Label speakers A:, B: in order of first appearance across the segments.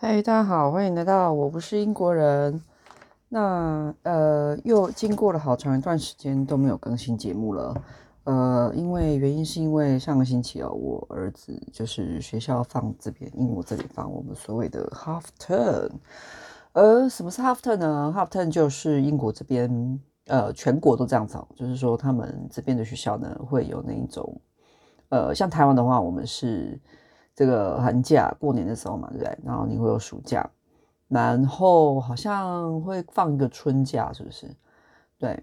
A: 嗨，大家好，欢迎来到我不是英国人。那呃，又经过了好长一段时间都没有更新节目了。呃，因为原因是因为上个星期哦，我儿子就是学校放这边，英国这里放我们所谓的 half term。而什么是 half term 呢？half term 就是英国这边呃，全国都这样子，就是说他们这边的学校呢会有那一种呃，像台湾的话，我们是。这个寒假过年的时候嘛，对不对？然后你会有暑假，然后好像会放一个春假，是不是？对，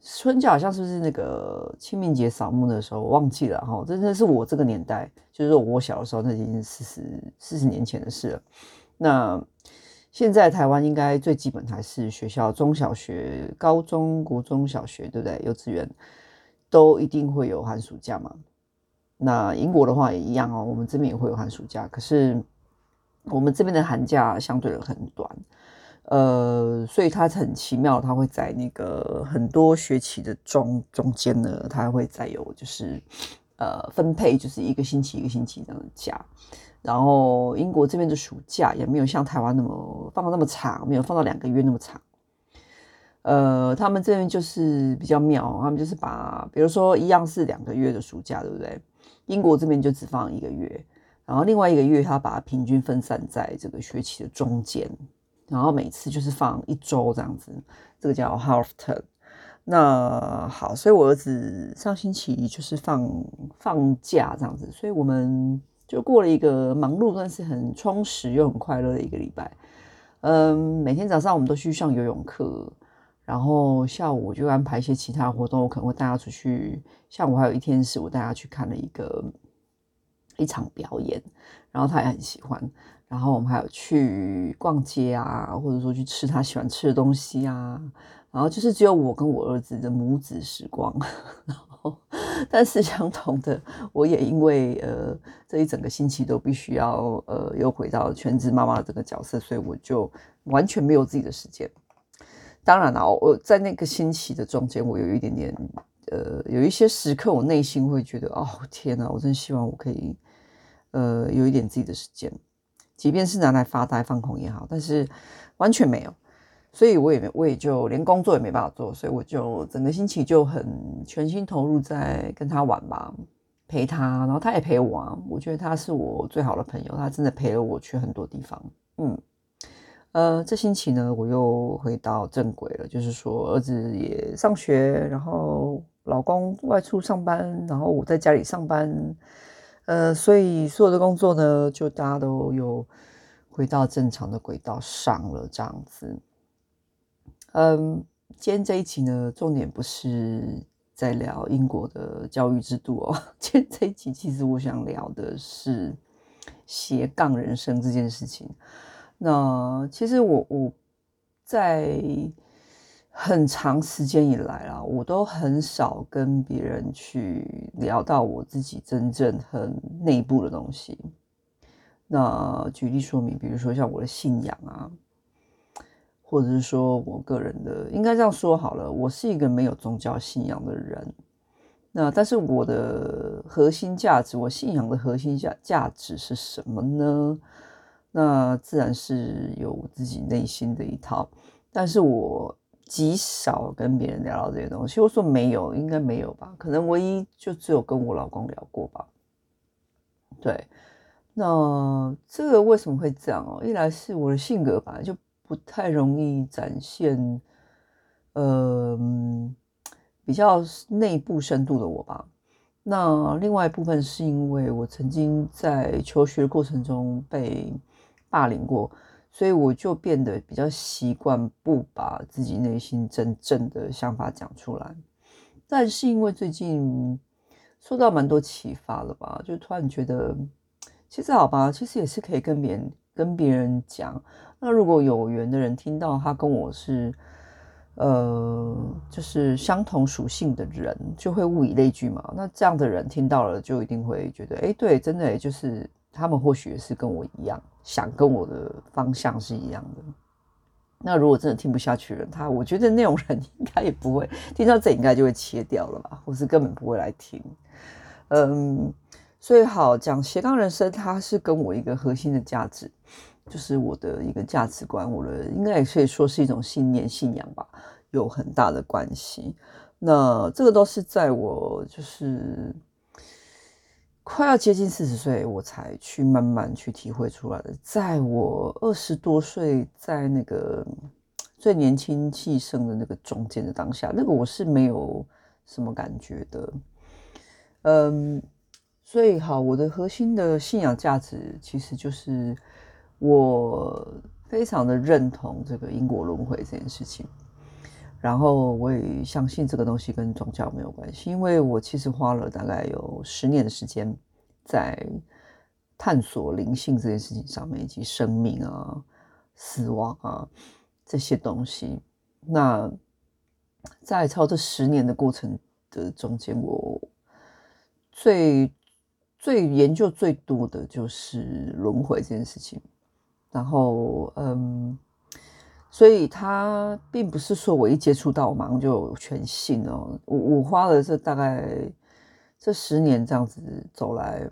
A: 春假好像是不是那个清明节扫墓的时候？我忘记了哈。真的是我这个年代，就是我小的时候，那已经四十四十年前的事了。那现在台湾应该最基本还是学校中小学、高中、国中小学，对不对？幼稚园都一定会有寒暑假嘛。那英国的话也一样哦，我们这边也会有寒暑假，可是我们这边的寒假相对的很短，呃，所以它很奇妙，它会在那个很多学期的中中间呢，它会再有就是呃分配，就是一个星期一个星期这样的假，然后英国这边的暑假也没有像台湾那么放到那么长，没有放到两个月那么长，呃，他们这边就是比较妙，他们就是把比如说一样是两个月的暑假，对不对？英国这边就只放一个月，然后另外一个月他把它平均分散在这个学期的中间，然后每次就是放一周这样子，这个叫 half term。那好，所以我儿子上星期就是放放假这样子，所以我们就过了一个忙碌但是很充实又很快乐的一个礼拜。嗯，每天早上我们都去上游泳课。然后下午我就安排一些其他活动，我可能会带他出去。下午还有一天是我带他去看了一个一场表演，然后他也很喜欢。然后我们还有去逛街啊，或者说去吃他喜欢吃的东西啊。然后就是只有我跟我儿子的母子时光。然后，但是相同的，我也因为呃这一整个星期都必须要呃又回到全职妈妈这个角色，所以我就完全没有自己的时间。当然了，我在那个星期的中间，我有一点点，呃，有一些时刻，我内心会觉得，哦，天哪，我真希望我可以，呃，有一点自己的时间，即便是拿来发呆放空也好，但是完全没有，所以我也，我也就连工作也没办法做，所以我就整个星期就很全心投入在跟他玩吧，陪他，然后他也陪我啊，我觉得他是我最好的朋友，他真的陪了我去很多地方，嗯。呃，这星期呢，我又回到正轨了，就是说儿子也上学，然后老公外出上班，然后我在家里上班，呃，所以所有的工作呢，就大家都有回到正常的轨道上了，这样子。嗯，今天这一集呢，重点不是在聊英国的教育制度哦，今天这一集其实我想聊的是斜杠人生这件事情。那其实我我在很长时间以来啊，我都很少跟别人去聊到我自己真正很内部的东西。那举例说明，比如说像我的信仰啊，或者是说我个人的，应该这样说好了，我是一个没有宗教信仰的人。那但是我的核心价值，我信仰的核心价价值是什么呢？那自然是有自己内心的一套，但是我极少跟别人聊到这些东西。我说没有，应该没有吧？可能唯一就只有跟我老公聊过吧。对，那这个为什么会这样哦？一来是我的性格吧就不太容易展现，呃，比较内部深度的我吧。那另外一部分是因为我曾经在求学过程中被霸凌过，所以我就变得比较习惯不把自己内心真正的想法讲出来。但是因为最近受到蛮多启发了吧，就突然觉得，其实好吧，其实也是可以跟别人跟别人讲。那如果有缘的人听到他跟我是，呃，就是相同属性的人，就会物以类聚嘛。那这样的人听到了，就一定会觉得，哎，对，真的就是。他们或许也是跟我一样，想跟我的方向是一样的。那如果真的听不下去了，他我觉得那种人应该也不会听到这，应该就会切掉了吧，或是根本不会来听。嗯，所以好讲斜杠人生，它是跟我一个核心的价值，就是我的一个价值观，我的应该也可以说是一种信念、信仰吧，有很大的关系。那这个都是在我就是快要接近四十岁，我才去慢慢去体会出来的。在我二十多岁，在那个最年轻气盛的那个中间的当下，那个我是没有什么感觉的，嗯。所以好，我的核心的信仰价值其实就是我非常的认同这个因果轮回这件事情，然后我也相信这个东西跟宗教没有关系，因为我其实花了大概有十年的时间在探索灵性这件事情上面，以及生命啊、死亡啊这些东西。那在超这十年的过程的中间，我最最研究最多的就是轮回这件事情，然后嗯，所以他并不是说我一接触到我马上就全信哦，我我花了这大概这十年这样子走来，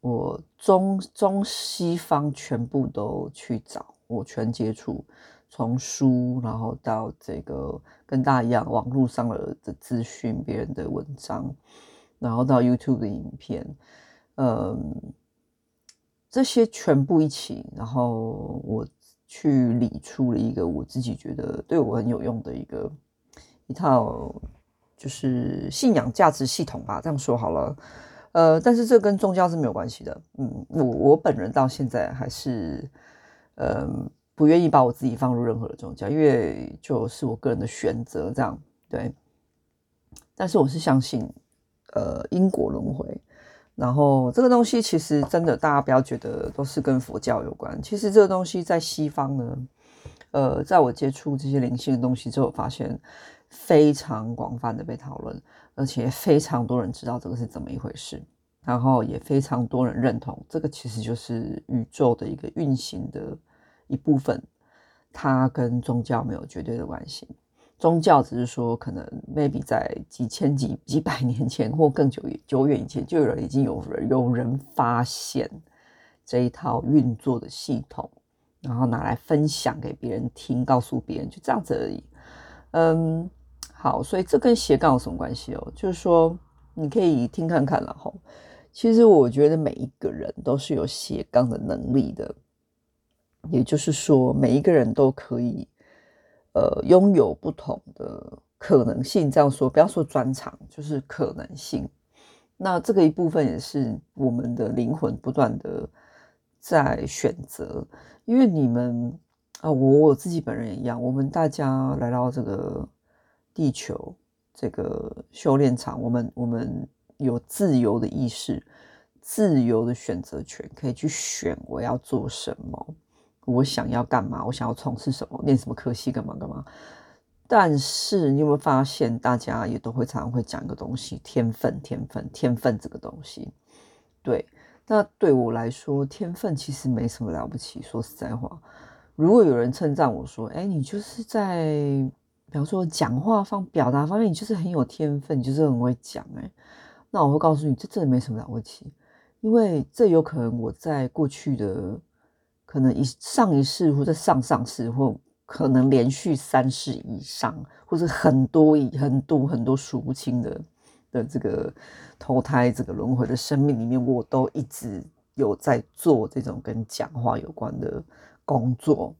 A: 我中中西方全部都去找，我全接触，从书然后到这个跟大家一样网络上的的资讯、别人的文章，然后到 YouTube 的影片。嗯，这些全部一起，然后我去理出了一个我自己觉得对我很有用的一个一套，就是信仰价值系统吧，这样说好了。呃，但是这跟宗教是没有关系的。嗯，我我本人到现在还是，呃，不愿意把我自己放入任何的宗教，因为就是我个人的选择，这样对。但是我是相信，呃，因果轮回。然后这个东西其实真的，大家不要觉得都是跟佛教有关。其实这个东西在西方呢，呃，在我接触这些灵性的东西之后，发现非常广泛的被讨论，而且非常多人知道这个是怎么一回事，然后也非常多人认同这个其实就是宇宙的一个运行的一部分，它跟宗教没有绝对的关系。宗教只是说，可能 maybe 在几千几几百年前或更久久远以前，就有人已经有人有人发现这一套运作的系统，然后拿来分享给别人听，告诉别人就这样子而已。嗯，好，所以这跟斜杠有什么关系哦？就是说你可以听看看，然后其实我觉得每一个人都是有斜杠的能力的，也就是说每一个人都可以。呃，拥有不同的可能性，这样说，不要说专长，就是可能性。那这个一部分也是我们的灵魂不断的在选择，因为你们啊，我我自己本人也一样，我们大家来到这个地球这个修炼场，我们我们有自由的意识，自由的选择权，可以去选我要做什么。我想要干嘛？我想要从事什么？念什么科系？干嘛干嘛？但是你有没有发现，大家也都会常常会讲一个东西：天分，天分，天分这个东西。对，那对我来说，天分其实没什么了不起。说实在话，如果有人称赞我说：“哎，你就是在，比方说讲话方表达方面，你就是很有天分，你就是很会讲。”哎，那我会告诉你，这真的没什么了不起，因为这有可能我在过去的。可能一上一世或者上上世，或可能连续三世以上，或者很多很多很多数不清的的这个投胎这个轮回的生命里面，我都一直有在做这种跟讲话有关的工作，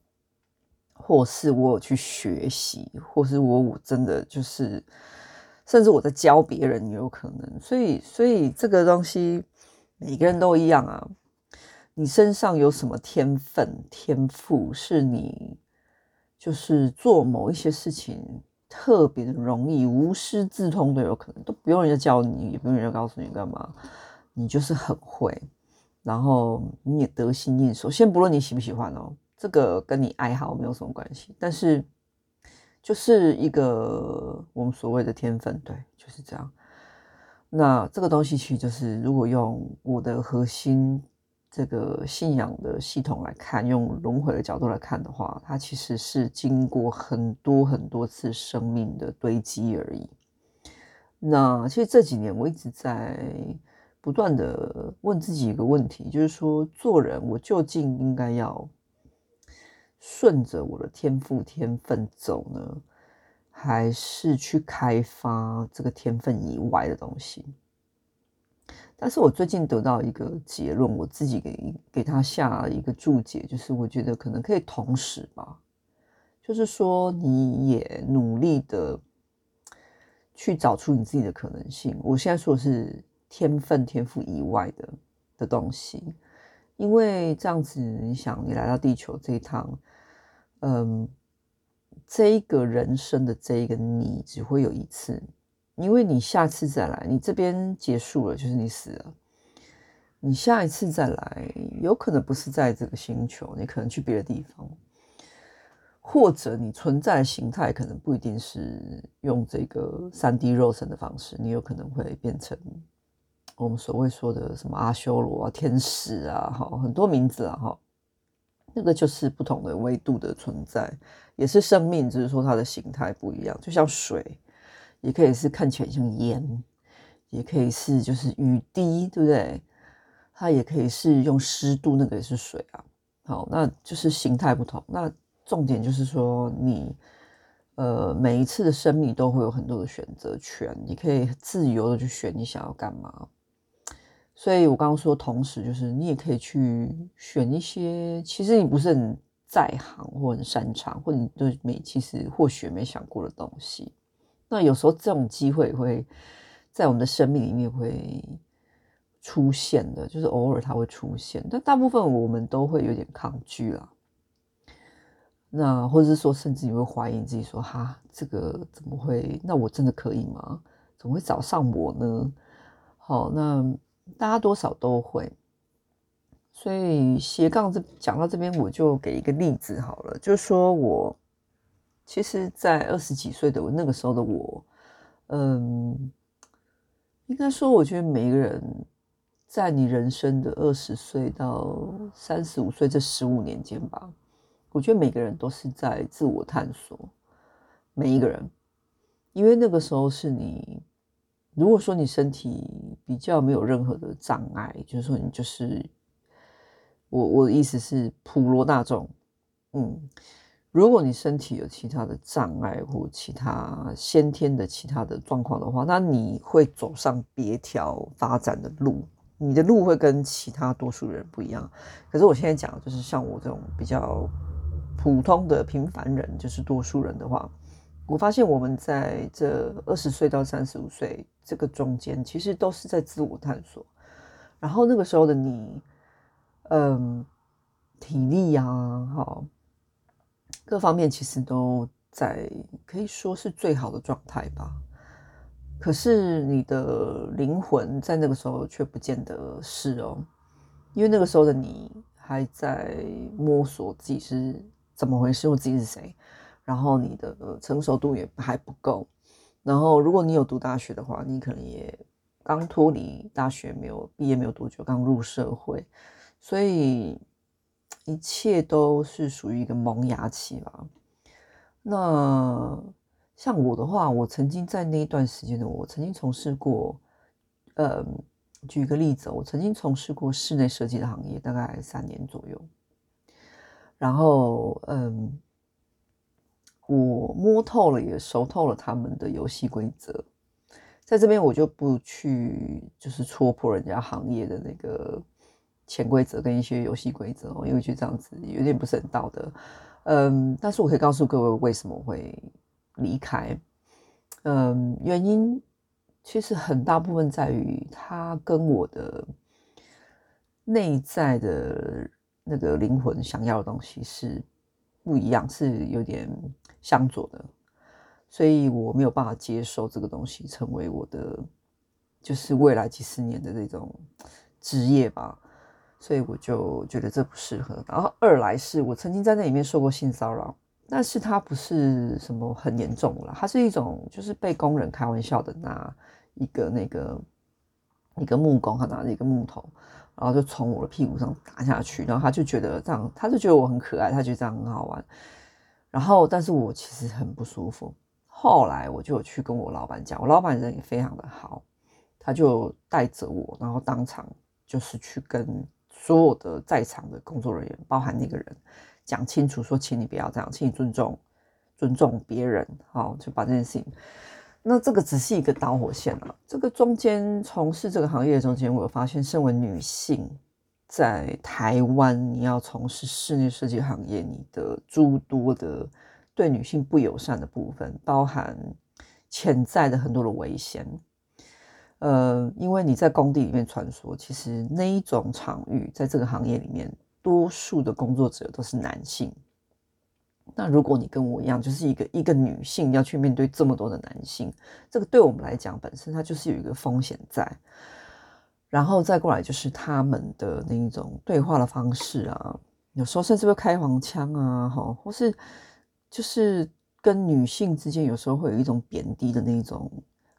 A: 或是我有去学习，或是我我真的就是，甚至我在教别人也有可能。所以，所以这个东西每个人都一样啊。你身上有什么天分、天赋，是你就是做某一些事情特别的容易、无师自通的，有可能都不用人家教你，也不用人家告诉你干嘛，你就是很会，然后你也得心应手。先不论你喜不喜欢哦，这个跟你爱好没有什么关系，但是就是一个我们所谓的天分，对，就是这样。那这个东西其实就是，如果用我的核心。这个信仰的系统来看，用轮回的角度来看的话，它其实是经过很多很多次生命的堆积而已。那其实这几年我一直在不断的问自己一个问题，就是说做人我究竟应该要顺着我的天赋天分走呢，还是去开发这个天分以外的东西？但是我最近得到一个结论，我自己给给他下一个注解，就是我觉得可能可以同时吧，就是说你也努力的去找出你自己的可能性。我现在说的是天分、天赋以外的的东西，因为这样子，你想，你来到地球这一趟，嗯，这一个人生的这一个你只会有一次。因为你下次再来，你这边结束了，就是你死了。你下一次再来，有可能不是在这个星球，你可能去别的地方，或者你存在的形态可能不一定是用这个三 D 肉身的方式，你有可能会变成我们所谓说的什么阿修罗啊、天使啊，哈，很多名字啊，哈，那个就是不同的维度的存在，也是生命，只是说它的形态不一样，就像水。也可以是看起来像烟，也可以是就是雨滴，对不对？它也可以是用湿度，那个也是水啊。好，那就是形态不同。那重点就是说你，呃每一次的生命都会有很多的选择权，你可以自由的去选你想要干嘛。所以我刚刚说，同时就是你也可以去选一些，其实你不是很在行或很擅长，或者你对没其实或许没想过的东西。那有时候这种机会会在我们的生命里面会出现的，就是偶尔它会出现，但大部分我们都会有点抗拒啦。那或者是说，甚至你会怀疑自己说：“哈，这个怎么会？那我真的可以吗？怎么会找上我呢？”好，那大家多少都会。所以斜杠这讲到这边，我就给一个例子好了，就是说我。其实，在二十几岁的我，那个时候的我，嗯，应该说，我觉得每一个人在你人生的二十岁到三十五岁这十五年间吧，我觉得每个人都是在自我探索。每一个人，因为那个时候是你，如果说你身体比较没有任何的障碍，就是说你就是我，我的意思是普罗大众，嗯。如果你身体有其他的障碍或其他先天的其他的状况的话，那你会走上别条发展的路，你的路会跟其他多数人不一样。可是我现在讲的就是像我这种比较普通的平凡人，就是多数人的话，我发现我们在这二十岁到三十五岁这个中间，其实都是在自我探索。然后那个时候的你，嗯，体力呀，好。各方面其实都在，可以说是最好的状态吧。可是你的灵魂在那个时候却不见得是哦，因为那个时候的你还在摸索自己是怎么回事，我自己是谁，然后你的成熟度也还不够。然后如果你有读大学的话，你可能也刚脱离大学，没有毕业没有多久，刚入社会，所以。一切都是属于一个萌芽期吧。那像我的话，我曾经在那一段时间的我曾经从事过，呃，举一个例子，我曾经从事过室内设计的行业，大概三年左右。然后，嗯，我摸透了，也熟透了他们的游戏规则。在这边，我就不去就是戳破人家行业的那个。潜规则跟一些游戏规则哦，因为觉得这样子有点不是很道德，嗯，但是我可以告诉各位为什么会离开，嗯，原因其实很大部分在于他跟我的内在的那个灵魂想要的东西是不一样，是有点相左的，所以我没有办法接受这个东西成为我的就是未来几十年的这种职业吧。所以我就觉得这不适合。然后二来是我曾经在那里面受过性骚扰，但是它不是什么很严重啦，它是一种就是被工人开玩笑的拿一个那个一个木工，他拿着一个木头，然后就从我的屁股上打下去，然后他就觉得这样，他就觉得我很可爱，他觉得这样很好玩。然后，但是我其实很不舒服。后来我就去跟我老板讲，我老板人也非常的好。他就带着我，然后当场就是去跟所有的在场的工作人员，包含那个人，讲清楚说，请你不要这样，请你尊重尊重别人，好，就把这件事情。那这个只是一个导火线啊，这个中间从事这个行业的中间，我有发现，身为女性在台湾，你要从事室内设计行业，你的诸多的对女性不友善的部分，包含潜在的很多的危险。呃，因为你在工地里面穿梭，其实那一种场域，在这个行业里面，多数的工作者都是男性。那如果你跟我一样，就是一个一个女性要去面对这么多的男性，这个对我们来讲，本身它就是有一个风险在。然后再过来就是他们的那一种对话的方式啊，有时候甚至会开黄腔啊，哈，或是就是跟女性之间有时候会有一种贬低的那种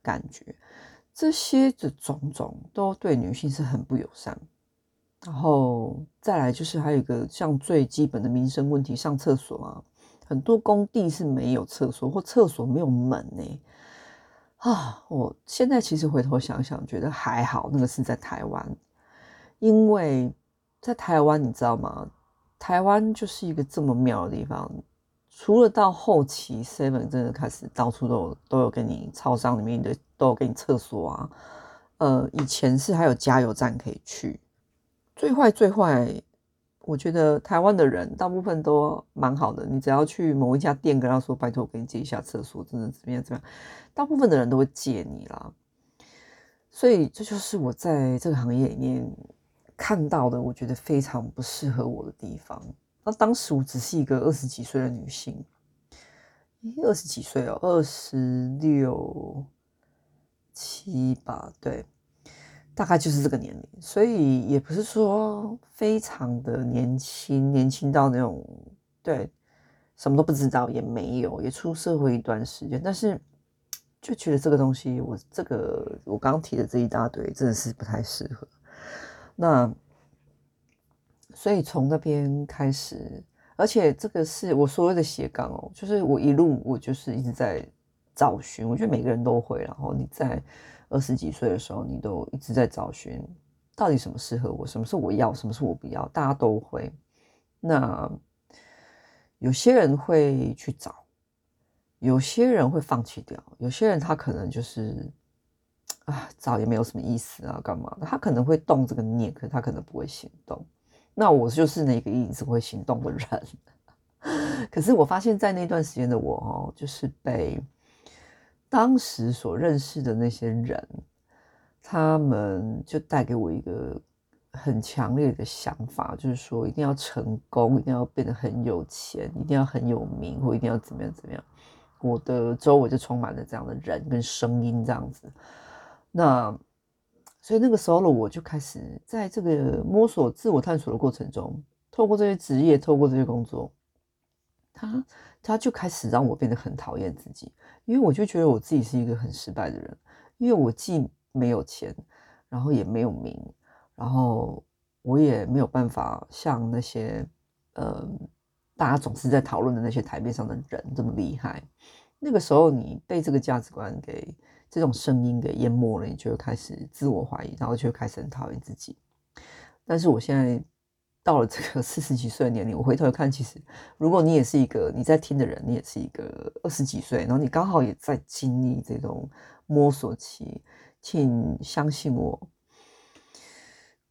A: 感觉。这些的种种都对女性是很不友善，然后再来就是还有一个像最基本的民生问题，上厕所啊，很多工地是没有厕所或厕所没有门呢。啊，我现在其实回头想想，觉得还好，那个是在台湾，因为在台湾你知道吗？台湾就是一个这么妙的地方。除了到后期，Seven 真的开始到处都有都有给你，超商里面的都有给你厕所啊。呃，以前是还有加油站可以去。最坏最坏，我觉得台湾的人大部分都蛮好的。你只要去某一家店跟他说：“拜托，我给你借一下厕所。”真的怎么样怎么样？大部分的人都会借你啦。所以这就是我在这个行业里面看到的，我觉得非常不适合我的地方。那当时我只是一个二十几岁的女性，二十几岁哦，二十六七吧，对，大概就是这个年龄，所以也不是说非常的年轻，年轻到那种对什么都不知道也没有，也出社会一段时间，但是就觉得这个东西，我这个我刚刚提的这一大堆真的是不太适合。那。所以从那边开始，而且这个是我所谓的斜杠哦，就是我一路我就是一直在找寻。我觉得每个人都会，然后你在二十几岁的时候，你都一直在找寻，到底什么适合我，什么是我要，什么是我不要，大家都会。那有些人会去找，有些人会放弃掉，有些人他可能就是啊，找也没有什么意思啊，干嘛？他可能会动这个念，可是他可能不会行动。那我就是那个一直会行动的人，可是我发现，在那段时间的我哦，就是被当时所认识的那些人，他们就带给我一个很强烈的想法，就是说一定要成功，一定要变得很有钱，一定要很有名，或一定要怎么样怎么样。我的周围就充满了这样的人跟声音，这样子。那。所以那个时候的我就开始在这个摸索、自我探索的过程中，透过这些职业，透过这些工作，他他就开始让我变得很讨厌自己，因为我就觉得我自己是一个很失败的人，因为我既没有钱，然后也没有名，然后我也没有办法像那些呃大家总是在讨论的那些台面上的人这么厉害。那个时候，你被这个价值观给。这种声音给淹没了，你就会开始自我怀疑，然后就会开始很讨厌自己。但是我现在到了这个 四十几岁的年龄，我回头看，其实如果你也是一个你在听的人，你也是一个二十几岁，然后你刚好也在经历这种摸索期，请相信我，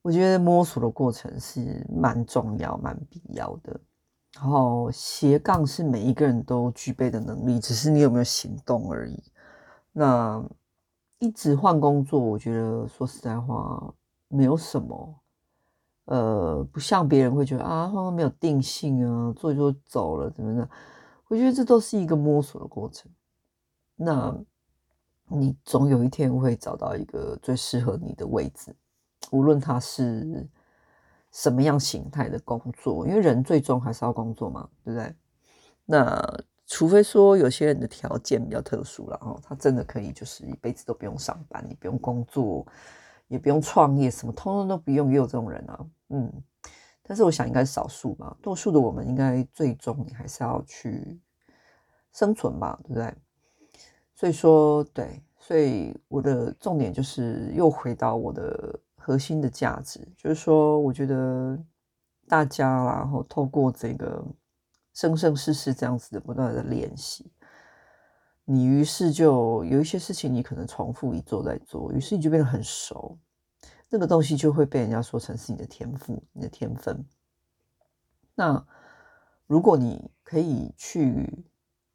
A: 我觉得摸索的过程是蛮重要、蛮必要的。然后斜杠是每一个人都具备的能力，只是你有没有行动而已。那一直换工作，我觉得说实在话没有什么，呃，不像别人会觉得啊，换工没有定性啊，做一做走了怎么样？我觉得这都是一个摸索的过程。那你总有一天会找到一个最适合你的位置，无论它是什么样形态的工作，因为人最终还是要工作嘛，对不对？那。除非说有些人的条件比较特殊了哈，他真的可以就是一辈子都不用上班，你不用工作，也不用创业，什么通通都不用，也有这种人啊，嗯。但是我想应该是少数吧，多数的我们应该最终你还是要去生存吧，对不对？所以说，对，所以我的重点就是又回到我的核心的价值，就是说，我觉得大家然后透过这个生生世世这样子的不断的练习，你于是就有一些事情你可能重复一做再做，于是你就变得很熟，那个东西就会被人家说成是你的天赋、你的天分。那如果你可以去。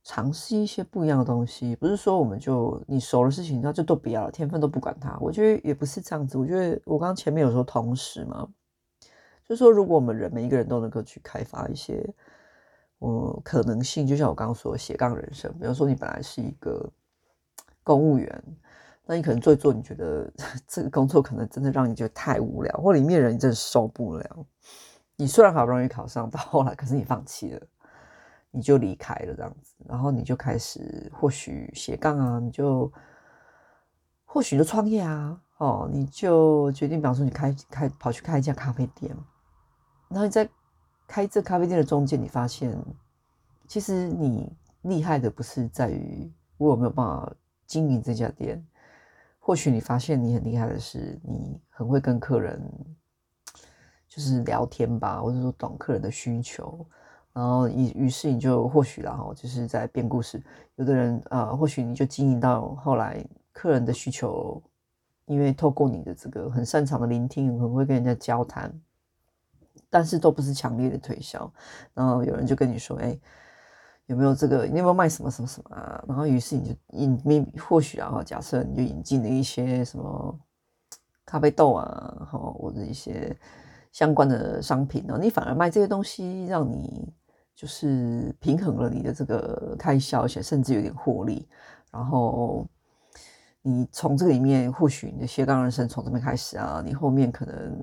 A: 尝试一些不一样的东西，不是说我们就你熟的事情，那就都不要了，天分都不管它。我觉得也不是这样子。我觉得我刚刚前面有说同时嘛，就是说如果我们人每一个人都能够去开发一些，呃，可能性，就像我刚刚说斜杠人生。比如说你本来是一个公务员，那你可能做一做，你觉得 这个工作可能真的让你觉得太无聊，或里面人真的受不了。你虽然好不容易考上，到后来可是你放弃了。你就离开了这样子，然后你就开始或许斜杠啊，你就或许就创业啊，哦，你就决定，比方说你开开跑去开一家咖啡店，然后你在开这咖啡店的中间，你发现其实你厉害的不是在于我有没有办法经营这家店，或许你发现你很厉害的是你很会跟客人就是聊天吧，或者说懂客人的需求。然后于于是你就或许然后就是在编故事。有的人啊、或许你就经营到后来客人的需求，因为透过你的这个很擅长的聆听，很会跟人家交谈，但是都不是强烈的推销。然后有人就跟你说：“哎，有没有这个？你有没有卖什么什么什么啊？”然后于是你就引，或许然后假设你就引进了一些什么咖啡豆啊，然后或者一些相关的商品呢，你反而卖这些东西，让你。就是平衡了你的这个开销，而且甚至有点获利。然后你从这里面，或许你的斜杠人生从这边开始啊，你后面可能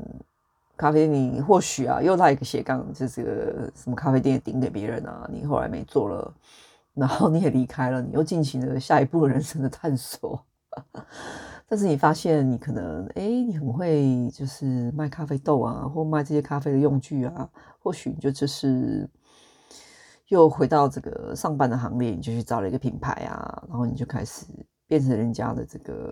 A: 咖啡你或许啊又来一个斜杠，就是个什么咖啡店顶给别人啊，你后来没做了，然后你也离开了，你又进行了下一步人生的探索。但是你发现你可能哎，你很会就是卖咖啡豆啊，或卖这些咖啡的用具啊，或许你就就是。又回到这个上班的行列，你就去找了一个品牌啊，然后你就开始变成人家的这个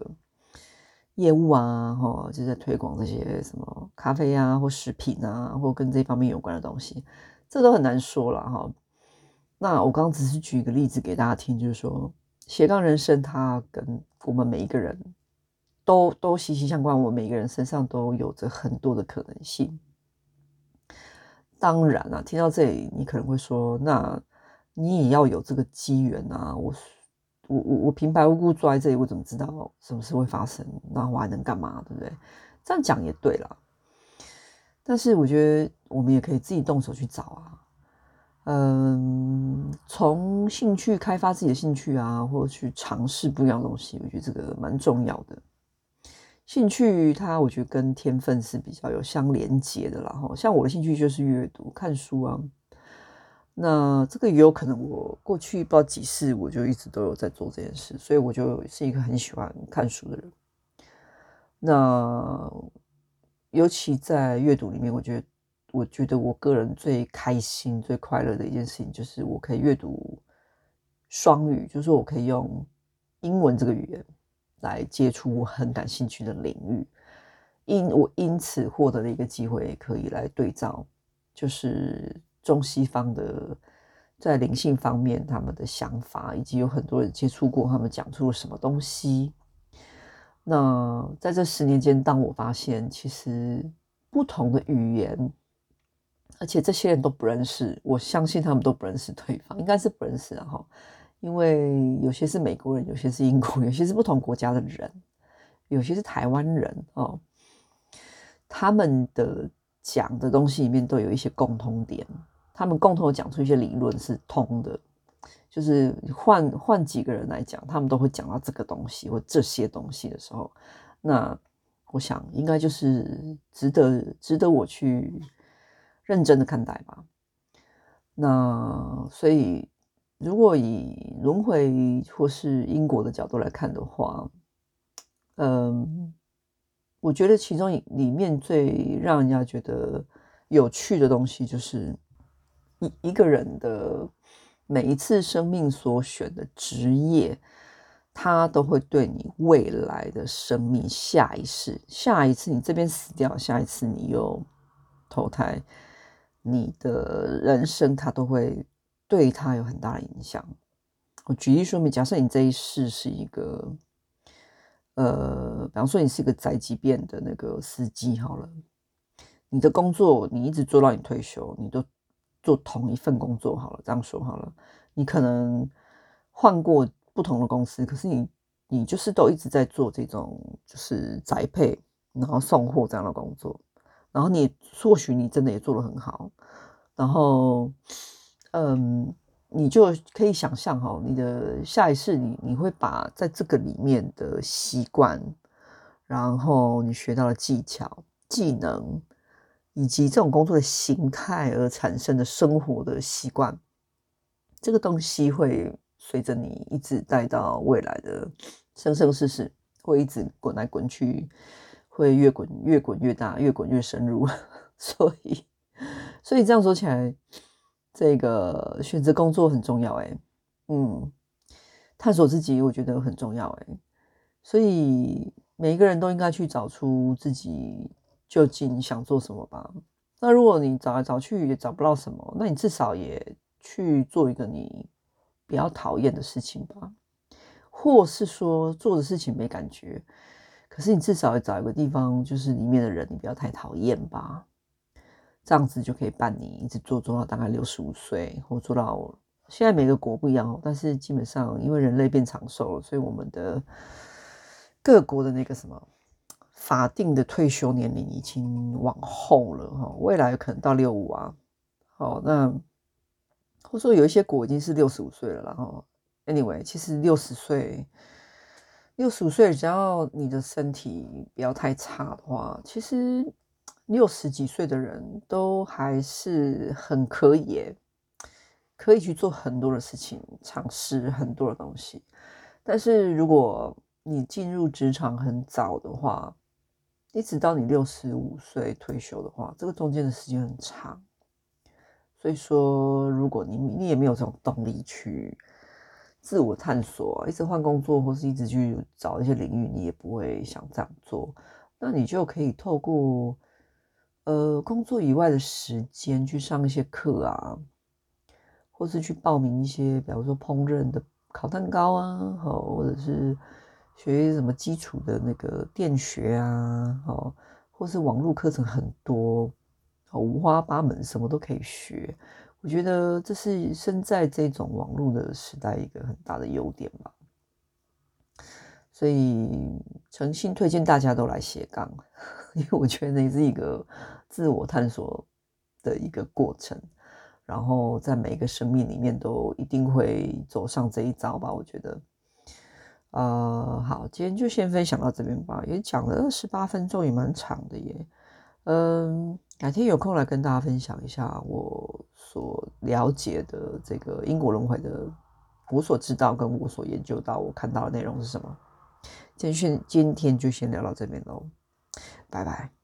A: 业务啊，哈，就在推广这些什么咖啡啊，或食品啊，或跟这方面有关的东西，这都很难说了哈。那我刚刚只是举一个例子给大家听，就是说斜杠人生它跟我们每一个人都都息息相关，我们每一个人身上都有着很多的可能性。当然啊，听到这里，你可能会说：“那你也要有这个机缘啊！我我我我平白无故坐在这里，我怎么知道什么事会发生？那我还能干嘛？对不对？”这样讲也对啦。但是我觉得我们也可以自己动手去找啊，嗯，从兴趣开发自己的兴趣啊，或者去尝试不一样的东西，我觉得这个蛮重要的。兴趣，它我觉得跟天分是比较有相连接的啦。哈，像我的兴趣就是阅读、看书啊。那这个也有可能，我过去不知道几世，我就一直都有在做这件事，所以我就是一个很喜欢看书的人。那尤其在阅读里面，我觉得，我觉得我个人最开心、最快乐的一件事情，就是我可以阅读双语，就是我可以用英文这个语言。来接触我很感兴趣的领域，因我因此获得了一个机会，可以来对照，就是中西方的在灵性方面他们的想法，以及有很多人接触过他们讲出了什么东西。那在这十年间，当我发现其实不同的语言，而且这些人都不认识，我相信他们都不认识对方，应该是不认识，然后。因为有些是美国人，有些是英国，有些是不同国家的人，有些是台湾人哦。他们的讲的东西里面都有一些共通点，他们共同讲出一些理论是通的，就是换换几个人来讲，他们都会讲到这个东西或这些东西的时候，那我想应该就是值得值得我去认真的看待吧。那所以。如果以轮回或是因果的角度来看的话，嗯，我觉得其中里面最让人家觉得有趣的东西，就是一一个人的每一次生命所选的职业，它都会对你未来的生命下一世，下一次你这边死掉，下一次你又投胎，你的人生它都会对它有很大的影响。我举例说明，假设你这一世是一个，呃，比方说你是一个宅急便的那个司机好了，你的工作你一直做到你退休，你都做同一份工作好了，这样说好了，你可能换过。不同的公司，可是你你就是都一直在做这种就是宅配，然后送货这样的工作，然后你或许你真的也做得很好，然后嗯，你就可以想象哈，你的下一世你你会把在这个里面的习惯，然后你学到的技巧、技能，以及这种工作的形态而产生的生活的习惯，这个东西会。随着你一直带到未来的生生世世，会一直滚来滚去，会越滚越滚越大，越滚越深入。所以，所以这样说起来，这个选择工作很重要诶。嗯，探索自己我觉得很重要诶。所以每一个人都应该去找出自己究竟想做什么吧。那如果你找来找去也找不到什么，那你至少也去做一个你。比较讨厌的事情吧，或是说做的事情没感觉，可是你至少要找一个地方，就是里面的人你不要太讨厌吧，这样子就可以伴你一直做做到大概六十五岁，或做到现在每个国不一样，但是基本上因为人类变长寿了，所以我们的各国的那个什么法定的退休年龄已经往后了哈，未来可能到六五啊，好那。或者说有一些国已经是六十五岁了，然后，anyway，其实六十岁，六十五岁只要你的身体不要太差的话，其实六十几岁的人都还是很可以，可以去做很多的事情，尝试很多的东西。但是如果你进入职场很早的话，一直到你六十五岁退休的话，这个中间的时间很长。所以说，如果你你也没有这种动力去自我探索，一直换工作，或是一直去找一些领域，你也不会想这样做。那你就可以透过呃工作以外的时间去上一些课啊，或是去报名一些，比如说烹饪的烤蛋糕啊，好，或者是学什么基础的那个电学啊，哦，或是网络课程很多。五花八门，什么都可以学。我觉得这是生在这种网络的时代一个很大的优点吧。所以诚心推荐大家都来斜杠，因为我觉得那是一个自我探索的一个过程。然后在每一个生命里面都一定会走上这一遭吧。我觉得，呃，好，今天就先分享到这边吧。也讲了二十八分钟，也蛮长的耶。嗯。改天有空来跟大家分享一下我所了解的这个因果轮回的，我所知道跟我所研究到我看到的内容是什么。今天今天就先聊到这边喽，拜拜。